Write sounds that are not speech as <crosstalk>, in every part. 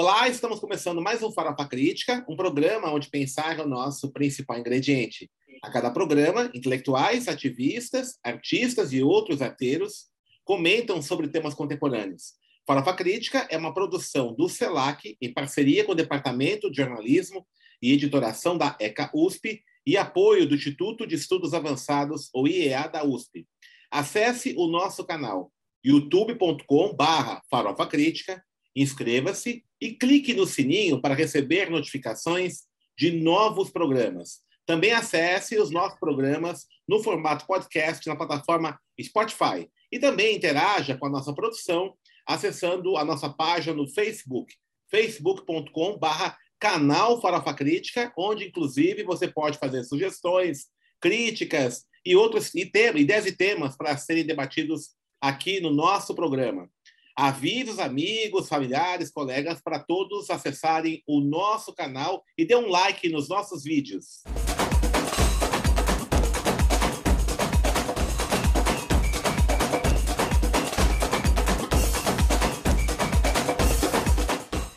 Olá, estamos começando mais um Farofa Crítica, um programa onde pensar é o nosso principal ingrediente. A cada programa, intelectuais, ativistas, artistas e outros arteiros comentam sobre temas contemporâneos. Farofa Crítica é uma produção do CELAC em parceria com o Departamento de Jornalismo e Editoração da ECA USP e apoio do Instituto de Estudos Avançados, ou IEA da USP. Acesse o nosso canal youtube.com/barra Farofa Crítica, inscreva-se e clique no sininho para receber notificações de novos programas. Também acesse os nossos programas no formato podcast na plataforma Spotify e também interaja com a nossa produção acessando a nossa página no Facebook, facebook.com/barra canal Farofa Crítica, onde inclusive você pode fazer sugestões, críticas e outros e ideias e temas para serem debatidos aqui no nosso programa. Avise os amigos, familiares, colegas para todos acessarem o nosso canal e dê um like nos nossos vídeos.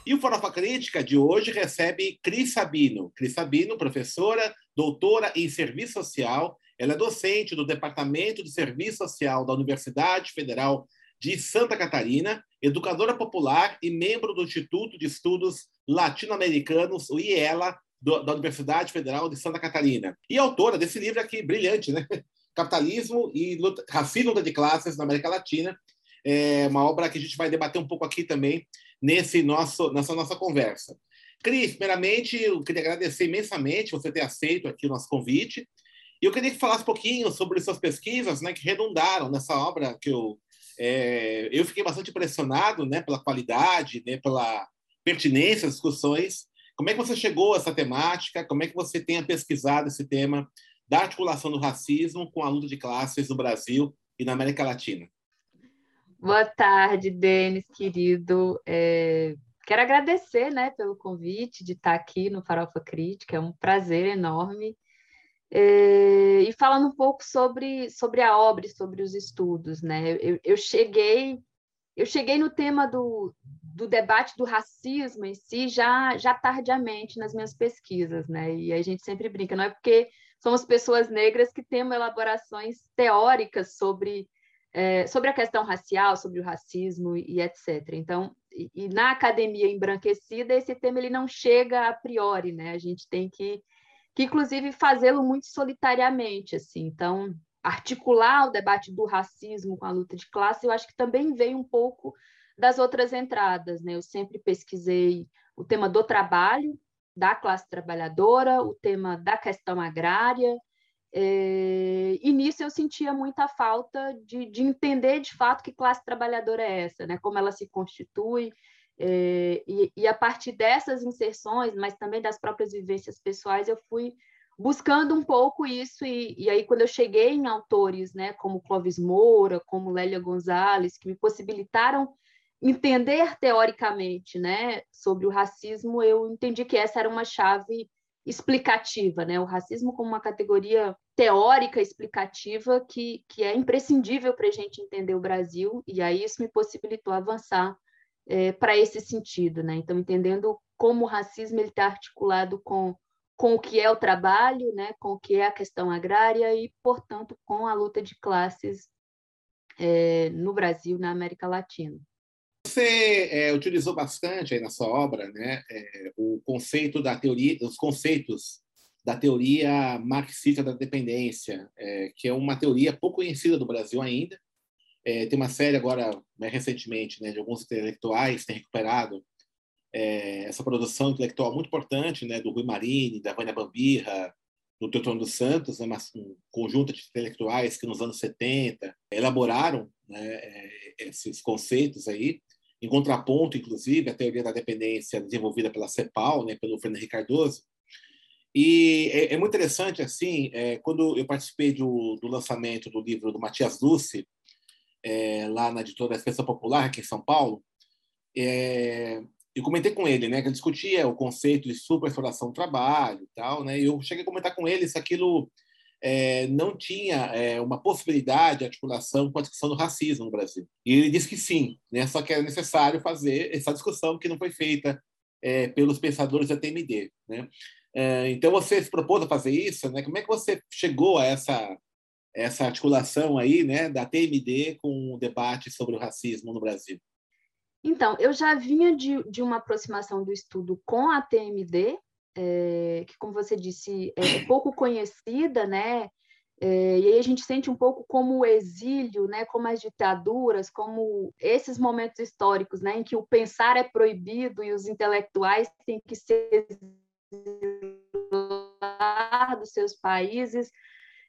E o Farofa Crítica de hoje recebe Cris Sabino. Cris Sabino, professora, doutora em Serviço Social. Ela é docente do Departamento de Serviço Social da Universidade Federal de Santa Catarina, educadora popular e membro do Instituto de Estudos Latino-Americanos, o IELA, do, da Universidade Federal de Santa Catarina. E autora desse livro aqui, brilhante, né? <laughs> Capitalismo e luta, Racismo de Classes na América Latina. É uma obra que a gente vai debater um pouco aqui também nesse nosso, nessa nossa conversa. Cris, primeiramente, eu queria agradecer imensamente você ter aceito aqui o nosso convite. E eu queria que falasse um pouquinho sobre suas pesquisas, né, que redundaram nessa obra que eu é, eu fiquei bastante impressionado né, pela qualidade, né, pela pertinência das discussões. Como é que você chegou a essa temática? Como é que você tenha pesquisado esse tema da articulação do racismo com a luta de classes no Brasil e na América Latina? Boa tarde, Denis, querido. É, quero agradecer né, pelo convite de estar aqui no Farofa Crítica, é um prazer enorme e falando um pouco sobre, sobre a obra e sobre os estudos, né? Eu, eu, cheguei eu cheguei no tema do, do debate do racismo em si já já tardiamente nas minhas pesquisas, né? E a gente sempre brinca, não é porque somos pessoas negras que temos elaborações teóricas sobre é, sobre a questão racial, sobre o racismo e etc. Então, e, e na academia embranquecida esse tema ele não chega a priori, né? A gente tem que que inclusive fazê-lo muito solitariamente, assim. Então, articular o debate do racismo com a luta de classe, eu acho que também veio um pouco das outras entradas, né? Eu sempre pesquisei o tema do trabalho, da classe trabalhadora, o tema da questão agrária, é, e nisso eu sentia muita falta de, de, entender de fato que classe trabalhadora é essa, né? como ela se constitui, é, e, e, a partir dessas inserções, mas também das próprias vivências pessoais, eu fui buscando um pouco isso. E, e aí, quando eu cheguei em autores né, como Clóvis Moura, como Lélia Gonzalez, que me possibilitaram entender teoricamente né, sobre o racismo, eu entendi que essa era uma chave explicativa, né? o racismo como uma categoria teórica explicativa que, que é imprescindível para a gente entender o Brasil, e aí isso me possibilitou avançar é, para esse sentido, né? Então, entendendo como o racismo está articulado com, com o que é o trabalho, né? com o que é a questão agrária e, portanto, com a luta de classes é, no Brasil, na América Latina. Você é, utilizou bastante aí na sua obra né, é, o conceito da teoria, os conceitos da teoria marxista da dependência, é, que é uma teoria pouco conhecida do Brasil ainda, é, tem uma série agora, né, recentemente, né, de alguns intelectuais que têm recuperado é, essa produção intelectual muito importante né, do Rui Marini, da Vânia Bambirra, do Teotônio dos Santos, né, um conjunto de intelectuais que nos anos 70 elaboraram né, é, esses conceitos aí, em contraponto, inclusive, à teoria da dependência desenvolvida pela CEPAL, né, pelo Fernando Cardoso. E é, é, muito interessante, assim, é, quando eu participei do, do lançamento do livro do Matias Luce, é, lá na editora Expressão Popular, aqui em São Paulo, é, eu comentei com ele, né, que discutia o conceito de superexploração do trabalho e tal, né, e eu cheguei a comentar com ele se aquilo é, não tinha é, uma possibilidade de articulação com a discussão do racismo no Brasil. E ele disse que sim, né, só que era necessário fazer essa discussão que não foi feita é, pelos pensadores da TMD. Né? É, então, você se propôs a fazer isso, né? Como é que você chegou a essa, essa articulação aí, né, da TMD com o debate sobre o racismo no Brasil? Então, eu já vinha de, de uma aproximação do estudo com a TMD, é, que, como você disse, é pouco conhecida, né? É, e aí a gente sente um pouco como o exílio, né, como as ditaduras, como esses momentos históricos, né, em que o pensar é proibido e os intelectuais têm que se exilar dos seus países,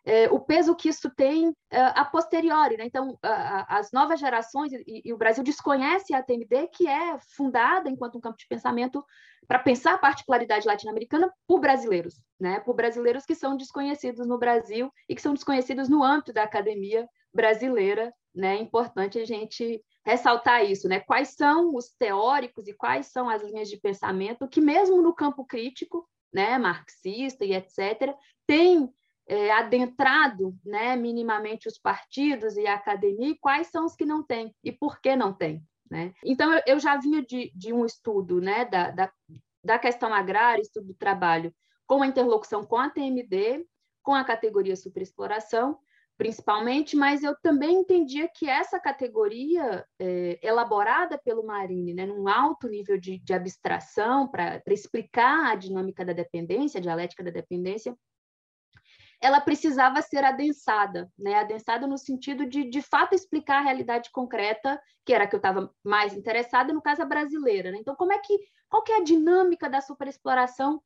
é, o peso que isso tem é, a posteriori. Né? Então, as novas gerações, e, e, o Brasil desconhece a TMD, que é fundada enquanto um campo de pensamento para pensar a particularidade latino-americana por brasileiros, né? por brasileiros que são desconhecidos no Brasil e que são desconhecidos no âmbito da academia brasileira. Né? É importante a gente ressaltar isso, né? Quais são os teóricos e quais são as linhas de pensamento que, mesmo no campo crítico, né, marxista e etc., tem é, adentrado né, minimamente os partidos e a academia, e quais são os que não têm e por que não têm. Né? Então, eu, eu já vinha de, de um estudo né, da, da, da questão agrária, estudo do trabalho, com a interlocução com a TMD, com a categoria superexploração, principalmente, mas eu também entendia que essa categoria, é, elaborada pelo Marini, né, num alto nível de, de abstração, para explicar a dinâmica da dependência, a dialética da dependência, ela precisava ser adensada, né? Adensada no sentido de, de fato, explicar a realidade concreta, que era a que eu estava mais interessada, no caso a brasileira, né? Então, como é que, qual que é a dinâmica da superexploração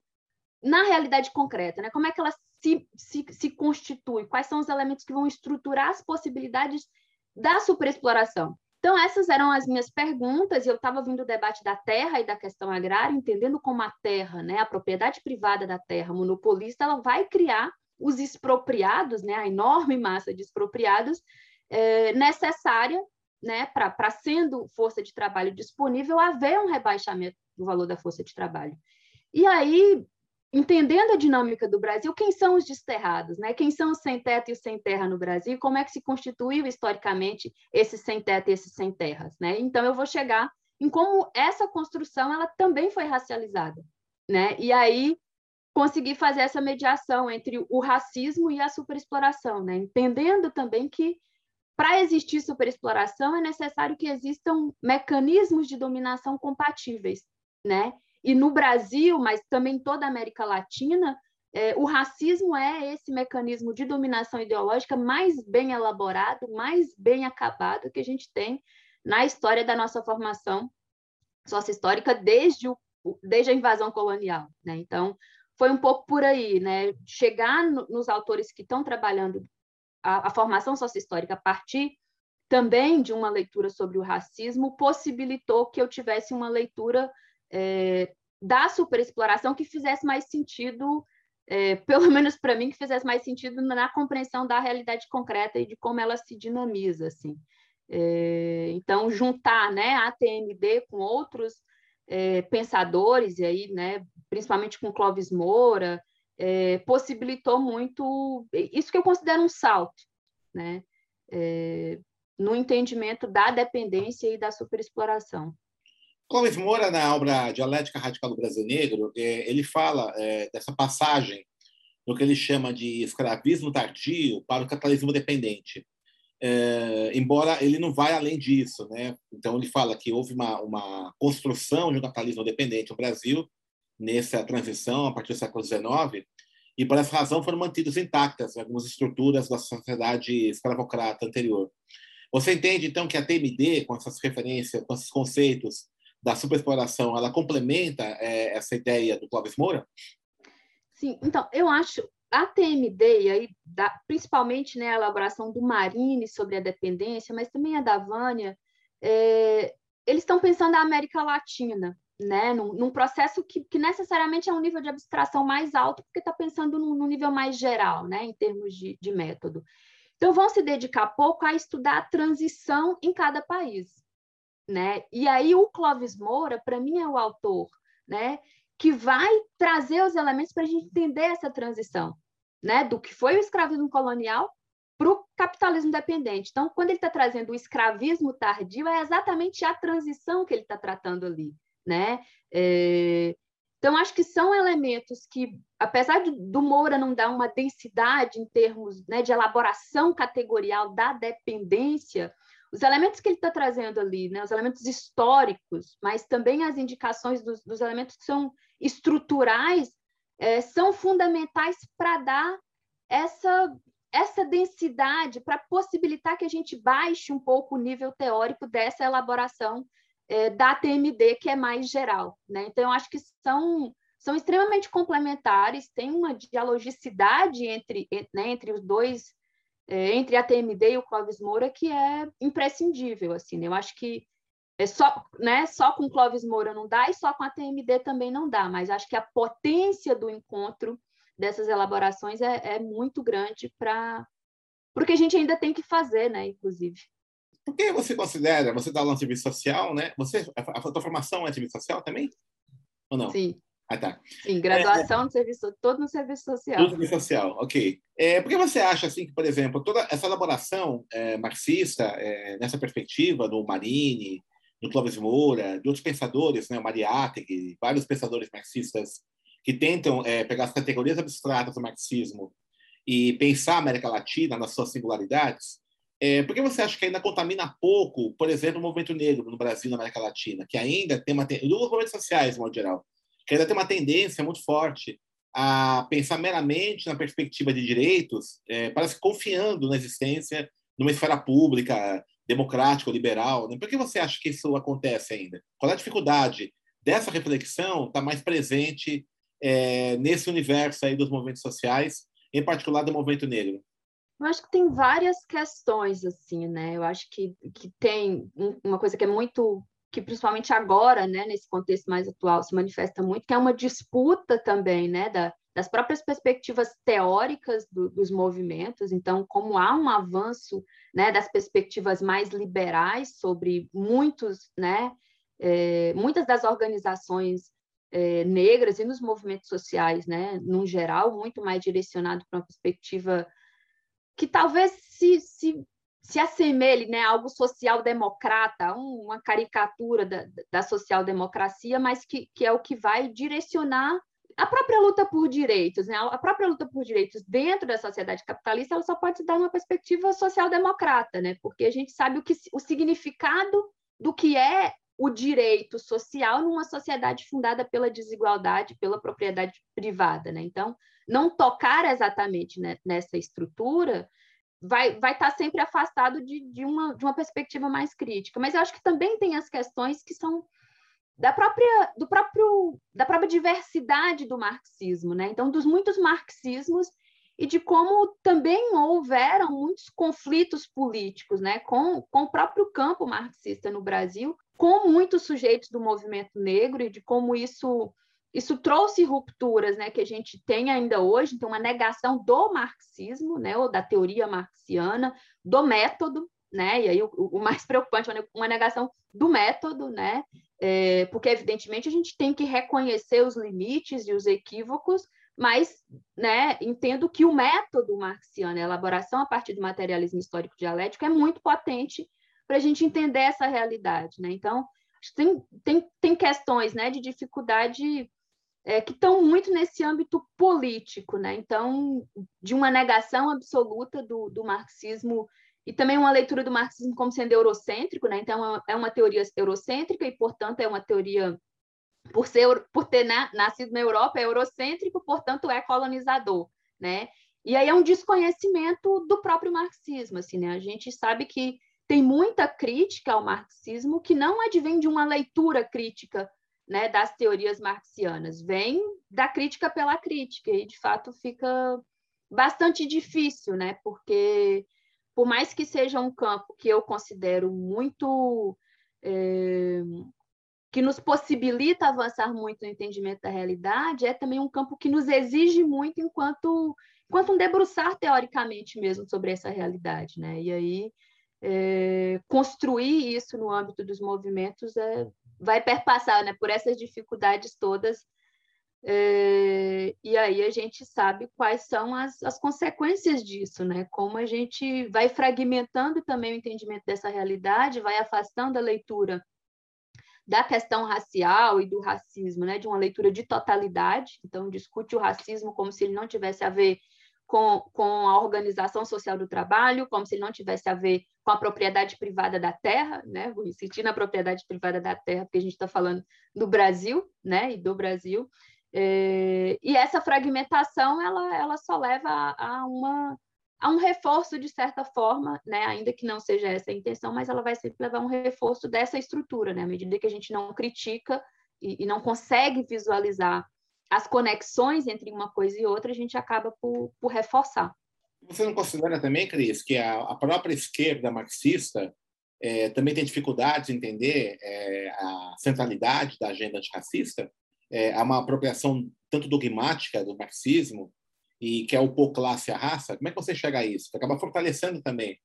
na realidade concreta, né? Como é que ela se, se, se constitui? Quais são os elementos que vão estruturar as possibilidades da superexploração? Então, essas eram as minhas perguntas, e eu estava vindo o debate da terra e da questão agrária, entendendo como a terra, né, a propriedade privada da terra monopolista, ela vai criar os expropriados, né, a enorme massa de expropriados é, necessária né, para sendo força de trabalho disponível, haver um rebaixamento do valor da força de trabalho. E aí, entendendo a dinâmica do Brasil, quem são os desterrados, né? Quem são os sem teto e os sem terra no Brasil? Como é que se constituiu historicamente esse sem teto e esses sem terras, né? Então eu vou chegar em como essa construção ela também foi racializada, né? E aí conseguir fazer essa mediação entre o racismo e a superexploração, né? entendendo também que para existir superexploração é necessário que existam mecanismos de dominação compatíveis, né? E no Brasil, mas também toda a América Latina, é, o racismo é esse mecanismo de dominação ideológica mais bem elaborado, mais bem acabado que a gente tem na história da nossa formação sócio-histórica desde, o, desde a invasão colonial, né? Então, foi um pouco por aí, né? Chegar no, nos autores que estão trabalhando a, a formação sociohistórica a partir também de uma leitura sobre o racismo possibilitou que eu tivesse uma leitura é, da superexploração que fizesse mais sentido, é, <laughs> pelo menos para mim, que fizesse mais sentido na compreensão da realidade concreta e de como ela se dinamiza, assim. É, então, juntar né, a TMD com outros é, pensadores, e aí, né, principalmente com Clóvis Moura, é, possibilitou muito isso que eu considero um salto, né, é, no entendimento da dependência e da superexploração. Clóvis Moura, na obra Dialética Radical do Brasil Negro, é, ele fala é, dessa passagem do que ele chama de escravismo tardio para o capitalismo dependente é, embora ele não vai além disso, né? Então ele fala que houve uma, uma construção de um capitalismo dependente no Brasil nessa transição a partir do século XIX e por essa razão foram mantidas intactas algumas estruturas da sociedade escravocrata anterior. Você entende então que a TMD, com essas referências, com esses conceitos da superexploração, ela complementa é, essa ideia do Clóvis Moura? Sim, então eu acho a TMD, e aí, da, principalmente né, a elaboração do Marini sobre a dependência, mas também a da Vânia, é, eles estão pensando na América Latina, né, num, num processo que, que, necessariamente é um nível de abstração mais alto, porque está pensando num, num, nível mais geral, né, em termos de, de método. Então, vão se dedicar pouco a estudar a transição em cada país. Né? E aí, o Clóvis Moura, para mim, é o autor né, que vai trazer os elementos para a gente entender essa transição, né? Do que foi o escravismo colonial para o capitalismo dependente. Então, quando ele está trazendo o escravismo tardio, é exatamente a transição que ele está tratando ali, né? É, então, acho que são elementos que, apesar do Moura não dar uma densidade em termos né, de elaboração categorial da dependência, os elementos que ele está trazendo ali, né, os elementos históricos, mas também as indicações dos, dos elementos que são estruturais, é, são fundamentais para dar essa, essa densidade, para possibilitar que a gente baixe um pouco o nível teórico dessa elaboração é, da TMD, que é mais geral. Né? Então, eu acho que são, são extremamente complementares, tem uma dialogicidade entre, né, entre os dois, é, entre a TMD e o Clóvis Moura, que é imprescindível. Assim, né? Eu acho que é só, né, só com Clóvis Moura não dá e só com a TMD também não dá, mas acho que a potência do encontro dessas elaborações é, é muito grande para o que a gente ainda tem que fazer, né, inclusive. Por que você considera, você dá aula no serviço social, né? Você, a, a sua formação é serviço social também? Ou não? Sim. Ah, tá. Sim, graduação é, no serviço, todo no serviço social. Todo no serviço social, ok. É, por que você acha, assim, que, por exemplo, toda essa elaboração é, marxista, é, nessa perspectiva do Marini, do Clóvis Moura, de outros pensadores, né, Mariátegui, vários pensadores marxistas que tentam é, pegar as categorias abstratas do marxismo e pensar a América Latina nas suas singularidades, é, por que você acha que ainda contamina pouco, por exemplo, o movimento negro no Brasil na América Latina, que ainda tem uma... Dos movimentos sociais, de modo geral, que ainda tem uma tendência muito forte a pensar meramente na perspectiva de direitos, é, parece confiando na existência de uma esfera pública, democrática, liberal. Né? Por que você acha que isso acontece ainda? Qual é a dificuldade dessa reflexão estar tá mais presente é, nesse universo aí dos movimentos sociais, em particular do movimento negro? Eu acho que tem várias questões, assim, né? Eu acho que, que tem uma coisa que é muito, que principalmente agora, né, nesse contexto mais atual, se manifesta muito, que é uma disputa também, né, da, das próprias perspectivas teóricas do, dos movimentos. Então, como há um avanço, né, das perspectivas mais liberais sobre muitos, né, é, muitas das organizações é, negras e nos movimentos sociais, né, no geral, muito mais direcionado para uma perspectiva que talvez se, se, se assemelhe né, a algo social-democrata, uma caricatura da, da social-democracia, mas que, que é o que vai direcionar a própria luta por direitos, né? a própria luta por direitos dentro da sociedade capitalista, ela só pode se dar uma perspectiva social-democrata, né? porque a gente sabe o, que, o significado do que é o direito social numa sociedade fundada pela desigualdade, pela propriedade privada. Né? Então, não tocar exatamente nessa estrutura vai, vai estar sempre afastado de, de, uma, de uma perspectiva mais crítica. Mas eu acho que também tem as questões que são da própria, do próprio, da própria diversidade do marxismo, né? Então, dos muitos marxismos e de como também houveram muitos conflitos políticos, né? Com, com o próprio campo marxista no Brasil, com muitos sujeitos do movimento negro e de como isso isso trouxe rupturas, né, que a gente tem ainda hoje, então uma negação do marxismo, né, ou da teoria marxiana, do método, né, e aí o, o mais <laughs> preocupante, uma negação do método, né, é, porque evidentemente a gente tem que reconhecer os limites e os equívocos, mas, né, entendo que o método marxiano, a elaboração a partir do materialismo histórico dialético, é muito potente para a gente entender essa realidade, né, então tem, tem, tem questões, né, de dificuldade é, que estão muito nesse âmbito político, né? Então, de uma negação absoluta do, do, marxismo e também uma leitura do marxismo como sendo eurocêntrico, né? Então, é uma teoria eurocêntrica e, portanto, é uma teoria por ser por ter na, nascido na Europa é eurocêntrico, portanto, é colonizador, né? E aí é um desconhecimento do próprio marxismo, assim, né? A gente sabe que tem muita crítica ao marxismo que não advém de uma leitura crítica né, das teorias marxianas, vem da crítica pela crítica, e de fato fica bastante difícil, né, porque por mais que seja um campo que eu considero muito. É, que nos possibilita avançar muito no entendimento da realidade, é também um campo que nos exige muito enquanto, enquanto um debruçar teoricamente mesmo sobre essa realidade, né? E aí é, construir isso no âmbito dos movimentos é, vai perpassar né, por essas dificuldades todas. É, e aí a gente sabe quais são as, as consequências disso, né? Como a gente vai fragmentando também o entendimento dessa realidade, vai afastando a leitura da questão racial e do racismo, né, de uma leitura de totalidade, então discute o racismo como se ele não tivesse a ver com, com a organização social do trabalho, como se ele não tivesse a ver com a propriedade privada da terra, né? Vou insistir na propriedade privada da terra, porque a gente está falando do Brasil, né? E do Brasil. É, e essa fragmentação, ela, ela só leva a, a, uma, a um reforço, de certa forma, né? Ainda que não seja essa a intenção, mas ela vai sempre levar um reforço dessa estrutura, né? À medida que a gente não critica e, e não consegue visualizar as conexões entre uma coisa e outra, a gente acaba por, por reforçar. Você não considera também, Cris, que a, a própria esquerda marxista é, também tem dificuldades em entender é, a centralidade da agenda antirracista? É, há uma apropriação tanto dogmática do marxismo e que é o pôr classe a raça. Como é que você chega a isso? Que acaba fortalecendo também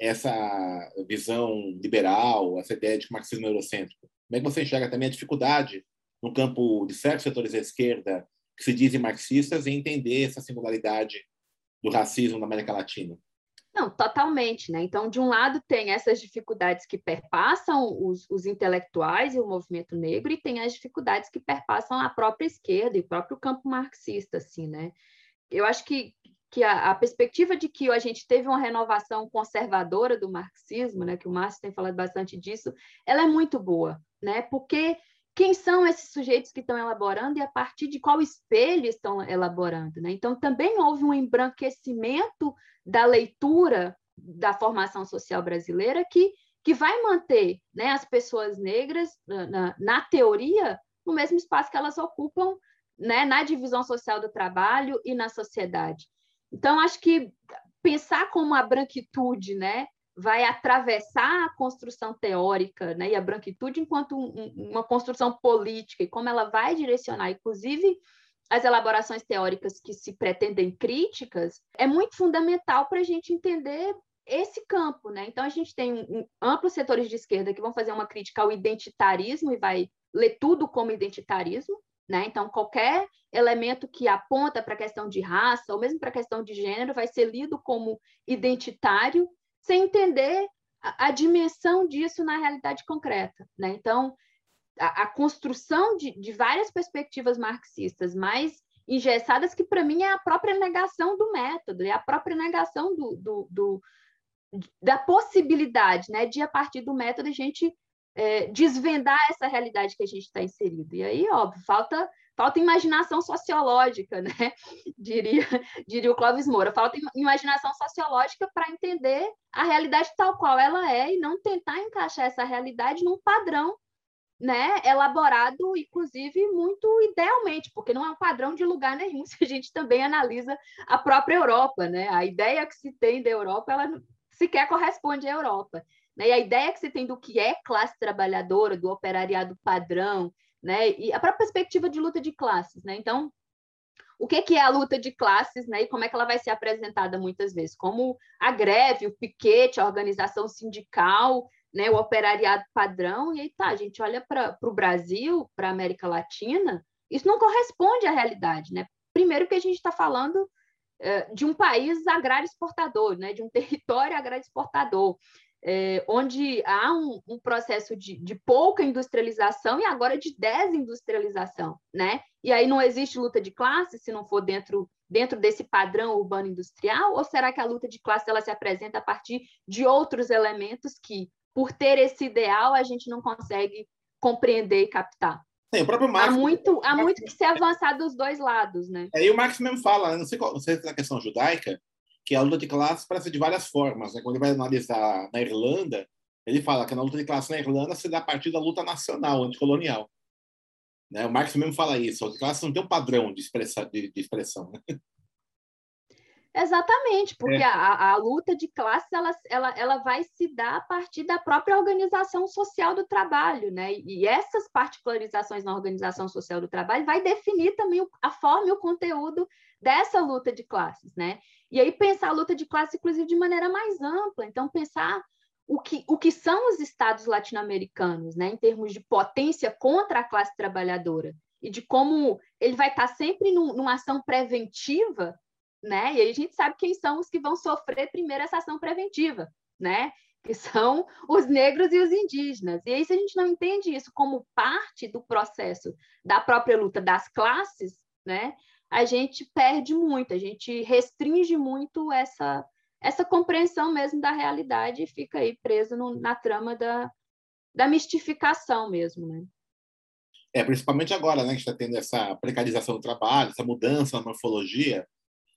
essa visão liberal, essa ideia de marxismo é eurocêntrico. Como é que você enxerga também a dificuldade no campo de certos setores da esquerda que se dizem marxistas em entender essa singularidade do racismo na América Latina? Não, totalmente, né? Então, de um lado, tem essas dificuldades que perpassam os, os, intelectuais e o movimento negro, e tem as dificuldades que perpassam a própria esquerda e o próprio campo marxista, assim, né? Eu acho que, que a, a, perspectiva de que a gente teve uma renovação conservadora do marxismo, né? Que o Márcio tem falado bastante disso, ela é muito boa, né? Porque quem são esses sujeitos que estão elaborando e a partir de qual espelho estão elaborando. Né? Então, também houve um embranquecimento da leitura da formação social brasileira que, que vai manter né, as pessoas negras, na, na teoria, no mesmo espaço que elas ocupam né, na divisão social do trabalho e na sociedade. Então, acho que pensar como a branquitude né, vai atravessar a construção teórica né, e a branquitude enquanto um, uma construção política e como ela vai direcionar, inclusive, as elaborações teóricas que se pretendem críticas, é muito fundamental para a gente entender esse campo. Né? Então, a gente tem um, um, amplos setores de esquerda que vão fazer uma crítica ao identitarismo e vai ler tudo como identitarismo. Né? Então, qualquer elemento que aponta para a questão de raça, ou mesmo para a questão de gênero, vai ser lido como identitário sem entender a, a dimensão disso na realidade concreta. Né? Então, a, a construção de, de, várias perspectivas marxistas mais engessadas, que para mim é a própria negação do método, é a própria negação do, do, do da possibilidade né, de, a partir do método, a gente é, desvendar essa realidade que a gente está inserido. E aí, óbvio, falta falta imaginação sociológica, né? <laughs> diria, diria o Clóvis Moura, falta imaginação sociológica para entender a realidade tal qual ela é e não tentar encaixar essa realidade num padrão né, elaborado, inclusive, muito idealmente, porque não é um padrão de lugar nenhum, <laughs> se a gente também analisa a própria Europa, né? A ideia que se tem da Europa, ela sequer corresponde à Europa. Né? E a ideia que se tem do que é classe trabalhadora, do operariado padrão, né? E a própria perspectiva de luta de classes, né? Então, o que, que é a luta de classes, né? E como é que ela vai ser apresentada muitas vezes? Como a greve, o piquete, a organização sindical, né? O operariado padrão. E aí tá, a gente olha para o Brasil, para a América Latina, isso não corresponde à realidade, né? Primeiro que a gente está falando uh, de um país agrário exportador, né? De um <laughs> território agrário exportador é, onde há um, um processo de, de, pouca industrialização e agora de desindustrialização, né? E aí não existe luta de classe se não for dentro, dentro desse padrão urbano industrial? Ou será que a luta de classe ela se apresenta a partir de outros elementos que, por ter esse ideal, a gente não consegue compreender e captar? Sim, o próprio Marx. Há muito, há muito que se avançar dos dois lados, né? Aí o Marx mesmo fala, não sei, qual, não sei se é a questão judaica, que a luta de classes parece de várias formas. Né? Quando ele vai analisar na Irlanda, ele fala que na luta de classes na Irlanda se dá a partir da luta nacional, anticolonial. Né? O Marx mesmo fala isso. A luta de classes não tem um padrão de, expressa, de, de expressão. Né? <laughs> Exatamente, porque é. a, a, luta de classes ela, ela, ela vai se dar a partir da própria organização social do trabalho, né? E essas particularizações na organização social do trabalho vai definir também a forma e o conteúdo dessa luta de classes, né? E aí pensar a luta de classes, inclusive, de maneira mais ampla. Então, pensar o que, o que são os estados latino-americanos, né? Em termos de potência contra a classe trabalhadora e de como ele vai estar sempre num, numa ação preventiva né? E aí a gente sabe quem são os que vão sofrer primeiro essa ação preventiva, né? que são os negros e os indígenas. E aí, se a gente não entende isso como parte do processo da própria luta das classes, né, a gente perde muito, a gente restringe muito essa, essa compreensão mesmo da realidade e fica aí preso no, na trama da, da mistificação mesmo. Né? É, principalmente agora, né, que está tendo essa precarização do trabalho, essa mudança na morfologia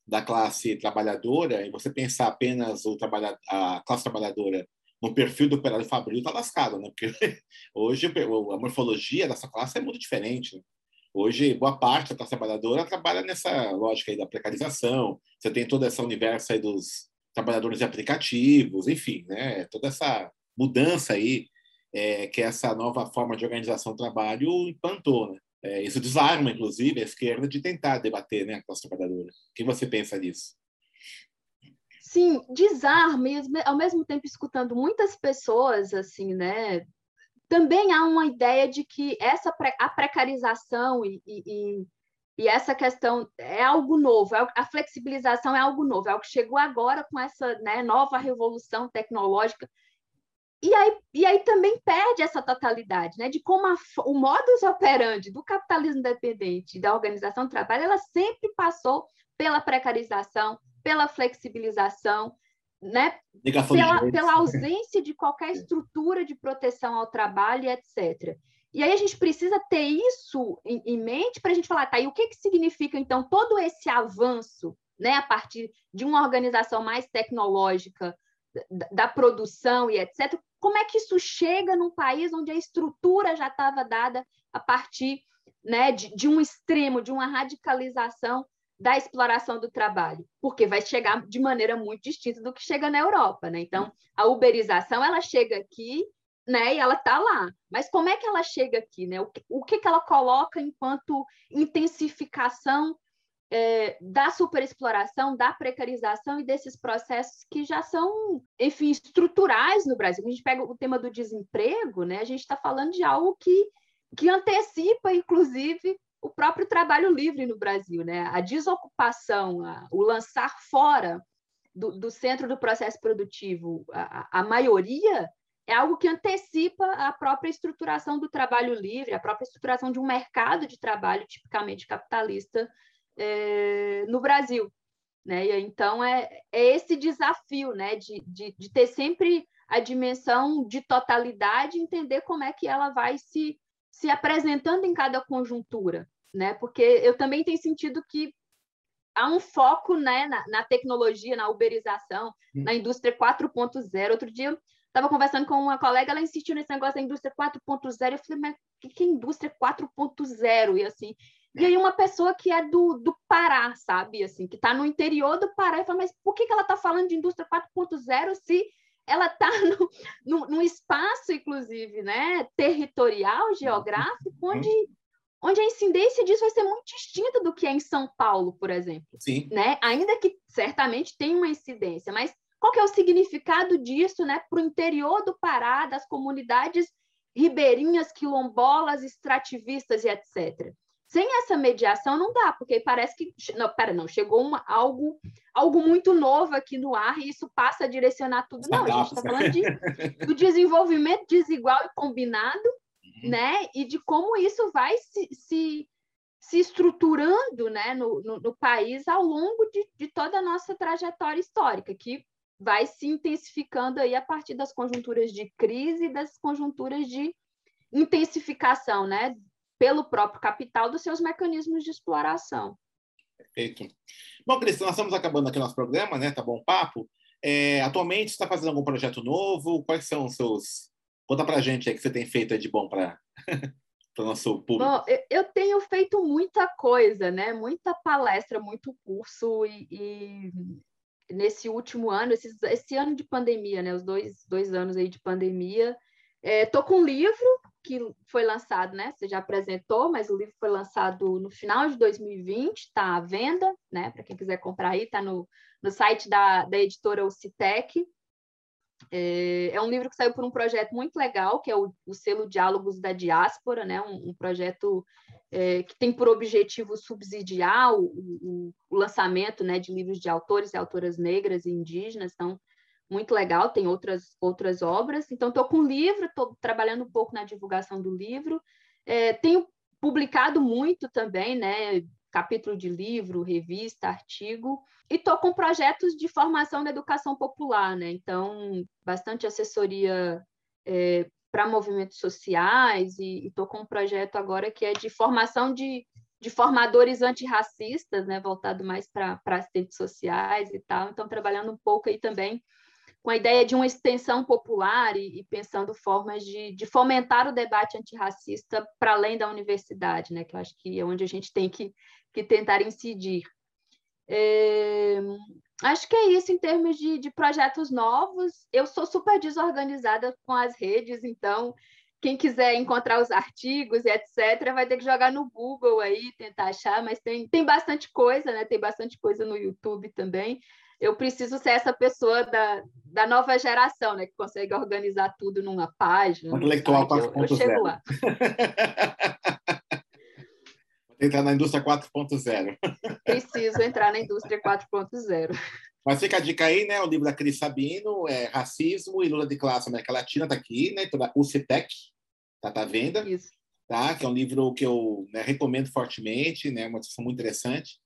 da classe trabalhadora, e você pensar apenas o trabalha, a classe trabalhadora no perfil do operário fabril, está lascado, né? Porque <laughs> hoje a morfologia dessa classe é muito diferente. Né? Hoje, boa parte da classe trabalhadora trabalha nessa lógica aí da precarização. Você tem todo esse universo aí dos trabalhadores de aplicativos, enfim, né? Toda essa mudança aí é, que essa nova forma de organização do trabalho implantou. Né? É, isso desarma, inclusive, a esquerda de tentar debater né, a classe trabalhadora. O que você pensa disso? Sim, desarma, e ao mesmo tempo escutando muitas pessoas, assim, né? Também há uma ideia de que essa a precarização e, e, e essa questão é algo novo, é a flexibilização é algo novo, é algo que chegou agora com essa né, nova revolução tecnológica e aí, e aí também perde essa totalidade, né? De como a, o modus operandi do capitalismo independente da organização do trabalho, ela sempre passou pela precarização, pela flexibilização, né? Pela, pela ausência de qualquer estrutura de proteção ao trabalho, etc. E aí a gente precisa ter isso em, em mente para a gente falar, tá, e o que, que significa, então, todo esse avanço, né, a partir de uma organização mais tecnológica, da, da produção e etc., como é que isso chega num país onde a estrutura já estava dada a partir né, de, de um extremo, de uma radicalização da exploração do trabalho, porque vai chegar de maneira muito distinta do que chega na Europa, né? Então, a uberização ela chega aqui, né? E ela está lá. Mas como é que ela chega aqui, né? O que, o que, que ela coloca enquanto intensificação é, da superexploração, da precarização e desses processos que já são, enfim, estruturais no Brasil. A gente pega o tema do desemprego, né? A gente está falando de algo que, que antecipa, inclusive, o próprio trabalho livre no Brasil, né? A desocupação, a, o lançar fora do, do, centro do processo produtivo, a, a maioria é algo que antecipa a própria estruturação do trabalho livre, a própria estruturação de um mercado de trabalho tipicamente capitalista é, no Brasil. Né? E, então, é, é esse desafio né? de, de, de ter sempre a dimensão de totalidade, entender como é que ela vai se, se apresentando em cada conjuntura, né? Porque eu também tenho sentido que há um foco, né, na, na tecnologia, na uberização, hum. na indústria 4.0. Outro dia estava conversando com uma colega, ela insistiu nesse negócio da indústria 4.0. Eu falei, mas o que é indústria 4.0? E assim, e aí uma pessoa que é do, do Pará, sabe? Assim, que está no interior do Pará, e fala, mas por que, que ela está falando de indústria 4.0 se ela está <laughs> no, no, no, espaço, inclusive, né, territorial, geográfico, uhum. onde, onde a incidência disso vai ser muito distinta do que é em São Paulo, por exemplo. Sim. Né? Ainda que certamente tem uma incidência, mas qual que é o significado disso né, para o interior do Pará, das comunidades ribeirinhas, quilombolas, extrativistas e etc. Sem essa mediação não dá, porque parece que não, pera, não, chegou uma, algo algo muito novo aqui no ar e isso passa a direcionar tudo. Não, a gente está falando de, do desenvolvimento desigual e combinado, uhum. né? E de como isso vai se, se, se estruturando né, no, no, no, país ao longo de, de toda a nossa trajetória histórica, que vai se intensificando aí a partir das conjunturas de crise e das conjunturas de intensificação, né? Pelo próprio capital dos seus mecanismos de exploração. Perfeito. Bom, Cristian, nós estamos acabando aqui nosso programa, né? Tá bom papo. É, atualmente, você está fazendo algum projeto novo? Quais são os seus... Conta para a gente aí que você tem feito de bom para <laughs> o nosso público. Bom, eu tenho feito muita coisa, né? Muita palestra, muito curso e, e nesse último ano, esse, esse ano de pandemia, né? Os dois, dois anos aí de pandemia, Estou é, com um livro que foi lançado, né? Você já apresentou, mas o livro foi lançado no final de 2020, está à venda, né? Para quem quiser comprar aí, está no, no site da, da editora Ocitec. É, é, um livro que saiu por um projeto muito legal, que é o, o selo Diálogos da Diáspora, né? Um, um projeto é, que tem por objetivo subsidiar o, o, o, lançamento né, de livros de autores e autoras negras e indígenas. Então, muito legal, tem outras, outras obras. Então, estou com o livro, estou trabalhando um pouco na divulgação do livro. É, tenho publicado muito também, né? Capítulo de livro, revista, artigo. E estou com projetos de formação na educação popular, né? Então, bastante assessoria é, para movimentos sociais, e estou com um projeto agora que é de formação de, de formadores antirracistas, né? Voltado mais para assistentes sociais e tal. Então, trabalhando um pouco aí também com a ideia de uma extensão popular e, e pensando formas de, de, fomentar o debate antirracista para além da universidade, né? que eu acho que é onde a gente tem que, que tentar incidir. É, acho que é isso em termos de, de projetos novos. Eu sou super desorganizada com as redes, então quem quiser encontrar os artigos e etc., vai ter que jogar no Google aí, tentar achar, mas tem, tem bastante coisa, né? Tem bastante coisa no YouTube também eu preciso ser essa pessoa da, da nova geração, né? Que consegue organizar tudo numa página. Intelectual 4.0. Eu, chego lá. <laughs> entrar na indústria 4.0. <laughs> Preciso entrar na indústria 4.0. Mas fica a dica aí, né? O livro da Cris Sabino é Racismo e Lula de Classe América Latina, está aqui, né? Toda UCTEC, tá, tá à venda. Isso. Tá? Que é um livro que eu né, recomendo fortemente, né? Uma discussão muito interessante.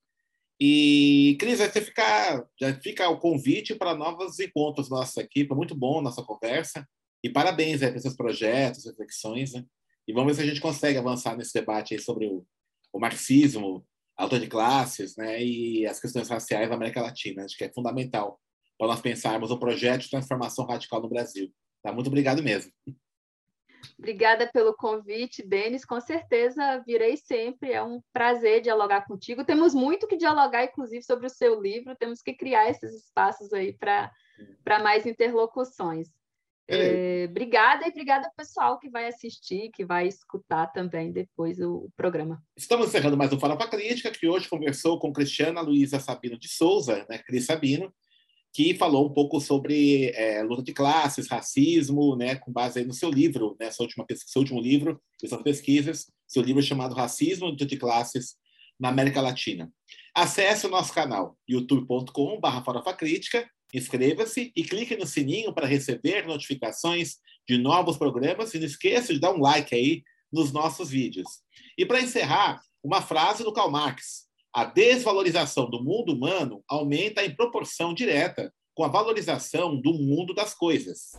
E, Cris, você ficar, já fica o convite para novos encontros nossos aqui. Foi muito bom a nossa conversa. E parabéns aí para seus projetos, reflexões. Né? E vamos ver se a gente consegue avançar nesse debate aí sobre o, o marxismo, a luta de classes né? e as questões raciais da América Latina. Acho que é fundamental para nós pensarmos o projeto de transformação radical no Brasil. Tá? Muito obrigado mesmo. Obrigada pelo convite, Denis. Com certeza virei sempre. É um prazer dialogar contigo. Temos muito que dialogar, inclusive, sobre o seu livro. Temos que criar esses espaços aí para mais interlocuções. É, obrigada e obrigada pessoal que vai assistir, que vai escutar também depois o, o programa. Estamos encerrando mais um Fala para Crítica, que hoje conversou com Cristiana Luísa Sabino de Souza, né, Cris Sabino, que falou um pouco sobre é, luta de classes, racismo, né, com base no seu livro, né, seu, última, seu último livro, suas pesquisas, seu livro chamado Racismo e Luta de Classes na América Latina. Acesse o nosso canal youtube.com.br Crítica, inscreva-se e clique no sininho para receber notificações de novos programas e não esqueça de dar um like aí nos nossos vídeos. E para encerrar, uma frase do Karl Marx, a desvalorização do mundo humano aumenta em proporção direta com a valorização do mundo das coisas.